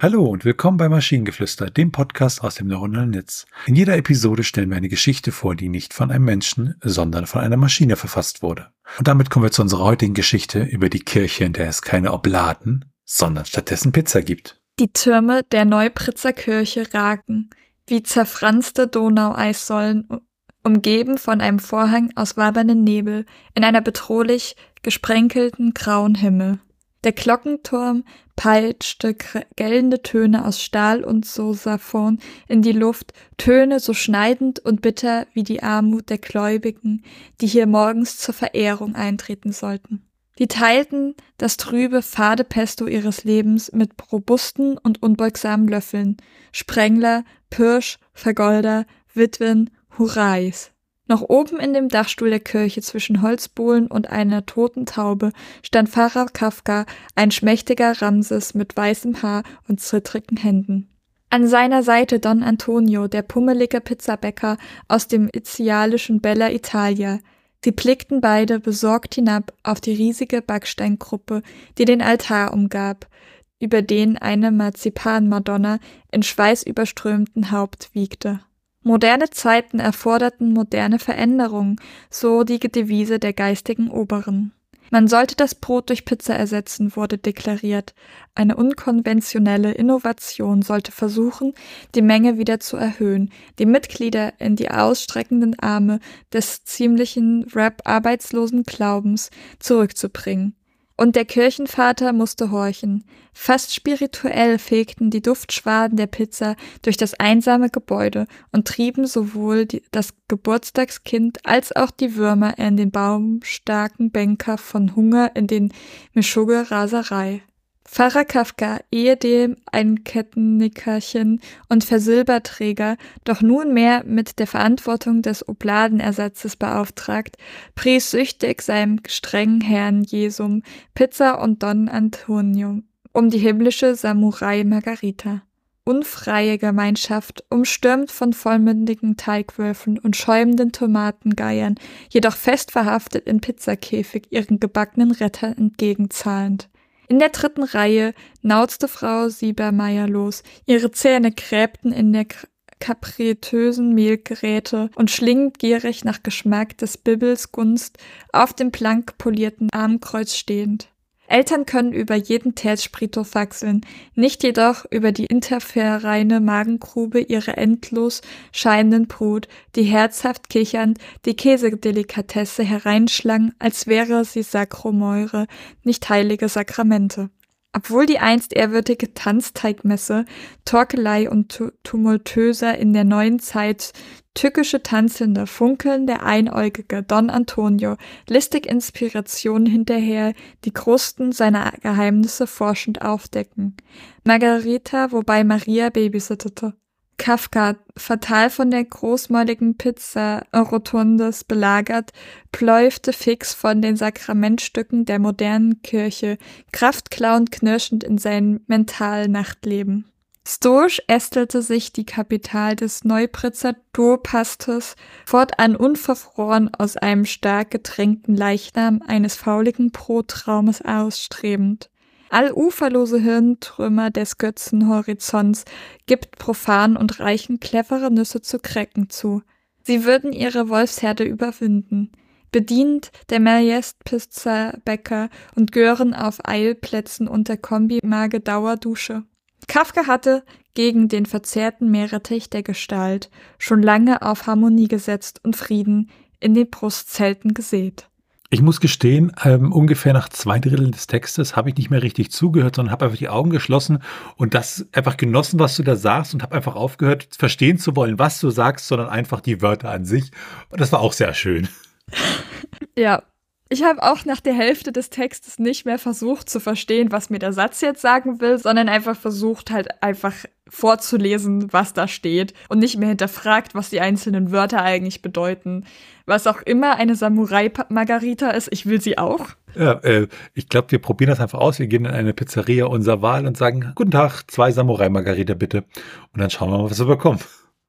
Hallo und willkommen bei Maschinengeflüster, dem Podcast aus dem neuronalen Netz. In jeder Episode stellen wir eine Geschichte vor, die nicht von einem Menschen, sondern von einer Maschine verfasst wurde. Und damit kommen wir zu unserer heutigen Geschichte über die Kirche, in der es keine Obladen, sondern stattdessen Pizza gibt. Die Türme der Neupritzer Kirche ragen wie zerfranste Donaueissäulen, umgeben von einem Vorhang aus wabernden Nebel in einer bedrohlich gesprenkelten grauen Himmel. Der Glockenturm peitschte gellende Töne aus Stahl und Sosaphon in die Luft, Töne so schneidend und bitter wie die Armut der Gläubigen, die hier morgens zur Verehrung eintreten sollten. Die teilten das trübe, fade Pesto ihres Lebens mit robusten und unbeugsamen Löffeln, Sprengler, Pirsch, Vergolder, Witwen, Hurrais. Noch oben in dem Dachstuhl der Kirche zwischen Holzbohlen und einer toten Taube stand Pfarrer Kafka, ein schmächtiger Ramses mit weißem Haar und zittrigen Händen. An seiner Seite Don Antonio, der pummelige Pizzabäcker aus dem izialischen Bella Italia. Sie blickten beide besorgt hinab auf die riesige Backsteingruppe, die den Altar umgab, über den eine Marzipanmadonna in schweißüberströmten Haupt wiegte. Moderne Zeiten erforderten moderne Veränderungen, so die Devise der geistigen Oberen. Man sollte das Brot durch Pizza ersetzen, wurde deklariert. Eine unkonventionelle Innovation sollte versuchen, die Menge wieder zu erhöhen, die Mitglieder in die ausstreckenden Arme des ziemlichen Rap-arbeitslosen Glaubens zurückzubringen. Und der Kirchenvater musste horchen. Fast spirituell fegten die Duftschwaden der Pizza durch das einsame Gebäude und trieben sowohl die, das Geburtstagskind als auch die Würmer in den baumstarken Bänker von Hunger in den Mischugge-Raserei. Pfarrer Kafka, ehedem ein Kettennickerchen und Versilberträger, doch nunmehr mit der Verantwortung des Obladenersatzes beauftragt, pries süchtig seinem strengen Herrn Jesum Pizza und Don Antonio um die himmlische Samurai Margarita. Unfreie Gemeinschaft, umstürmt von vollmündigen Teigwürfen und schäumenden Tomatengeiern, jedoch fest verhaftet in Pizzakäfig ihren gebackenen Retter entgegenzahlend. In der dritten Reihe nauzte Frau Siebermeier los. Ihre Zähne gräbten in der kapritösen Mehlgeräte und schlingend gierig nach Geschmack des Bibbels Gunst auf dem blank polierten Armkreuz stehend. Eltern können über jeden Tätschprito faxeln, nicht jedoch über die interfereine Magengrube ihrer endlos scheinenden Brut, die herzhaft kichernd die Käsedelikatesse hereinschlang, als wäre sie Sakromeure, nicht heilige Sakramente. Obwohl die einst ehrwürdige Tanzteigmesse, Torkelei und tumultöser in der neuen Zeit tückische Tanzende, funkelnde einäugige Don Antonio, listig Inspirationen hinterher, die Krusten seiner Geheimnisse forschend aufdecken. Margarita, wobei Maria babysittete. Kafka, fatal von der großmäuligen Pizza Rotundes belagert, pläufte fix von den Sakramentstücken der modernen Kirche, kraftklauend knirschend in sein Mentalnachtleben. Stoisch ästelte sich die Kapital des Neupritzer Dorpastes fortan unverfroren aus einem stark getränkten Leichnam eines fauligen Brottraumes ausstrebend. Alluferlose Hirntrümmer des Götzenhorizonts gibt profan und reichen clevere Nüsse zu Krecken zu. Sie würden ihre Wolfsherde überwinden. Bedient der Merjest-Pizza-Bäcker und gören auf Eilplätzen unter Kombi-Mage Dauerdusche. Kafka hatte gegen den verzerrten Meerrettich der Gestalt schon lange auf Harmonie gesetzt und Frieden in den Brustzelten gesät. Ich muss gestehen, ähm, ungefähr nach zwei Dritteln des Textes habe ich nicht mehr richtig zugehört, sondern habe einfach die Augen geschlossen und das einfach genossen, was du da sagst und habe einfach aufgehört, verstehen zu wollen, was du sagst, sondern einfach die Wörter an sich. Und das war auch sehr schön. Ja, ich habe auch nach der Hälfte des Textes nicht mehr versucht zu verstehen, was mir der Satz jetzt sagen will, sondern einfach versucht halt einfach vorzulesen, was da steht und nicht mehr hinterfragt, was die einzelnen Wörter eigentlich bedeuten. Was auch immer eine Samurai-Margarita ist, ich will sie auch. Ja, äh, ich glaube, wir probieren das einfach aus. Wir gehen in eine Pizzeria unserer Wahl und sagen, guten Tag, zwei Samurai-Margarita bitte. Und dann schauen wir mal, was wir bekommen.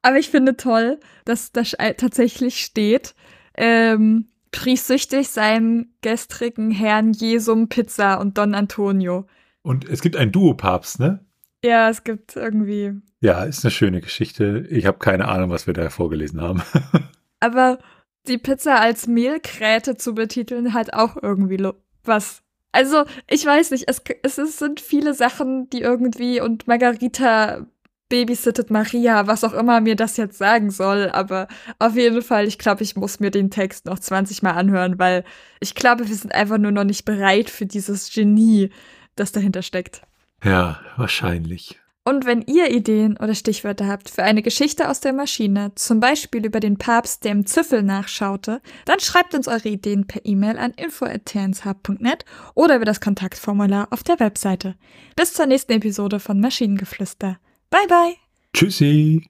Aber ich finde toll, dass das tatsächlich steht. Ähm, pries süchtig seinem gestrigen Herrn Jesum Pizza und Don Antonio. Und es gibt einen Duo-Papst, ne? Ja, es gibt irgendwie. Ja, ist eine schöne Geschichte. Ich habe keine Ahnung, was wir da vorgelesen haben. Aber die Pizza als Mehlkräte zu betiteln, hat auch irgendwie was. Also, ich weiß nicht, es, es sind viele Sachen, die irgendwie und Margarita babysittet Maria, was auch immer mir das jetzt sagen soll, aber auf jeden Fall, ich glaube, ich muss mir den Text noch 20 Mal anhören, weil ich glaube, wir sind einfach nur noch nicht bereit für dieses Genie, das dahinter steckt. Ja, wahrscheinlich. Und wenn ihr Ideen oder Stichwörter habt für eine Geschichte aus der Maschine, zum Beispiel über den Papst, der im Züffel nachschaute, dann schreibt uns eure Ideen per E-Mail an info.tnshub.net oder über das Kontaktformular auf der Webseite. Bis zur nächsten Episode von Maschinengeflüster. Bye bye. Tschüssi.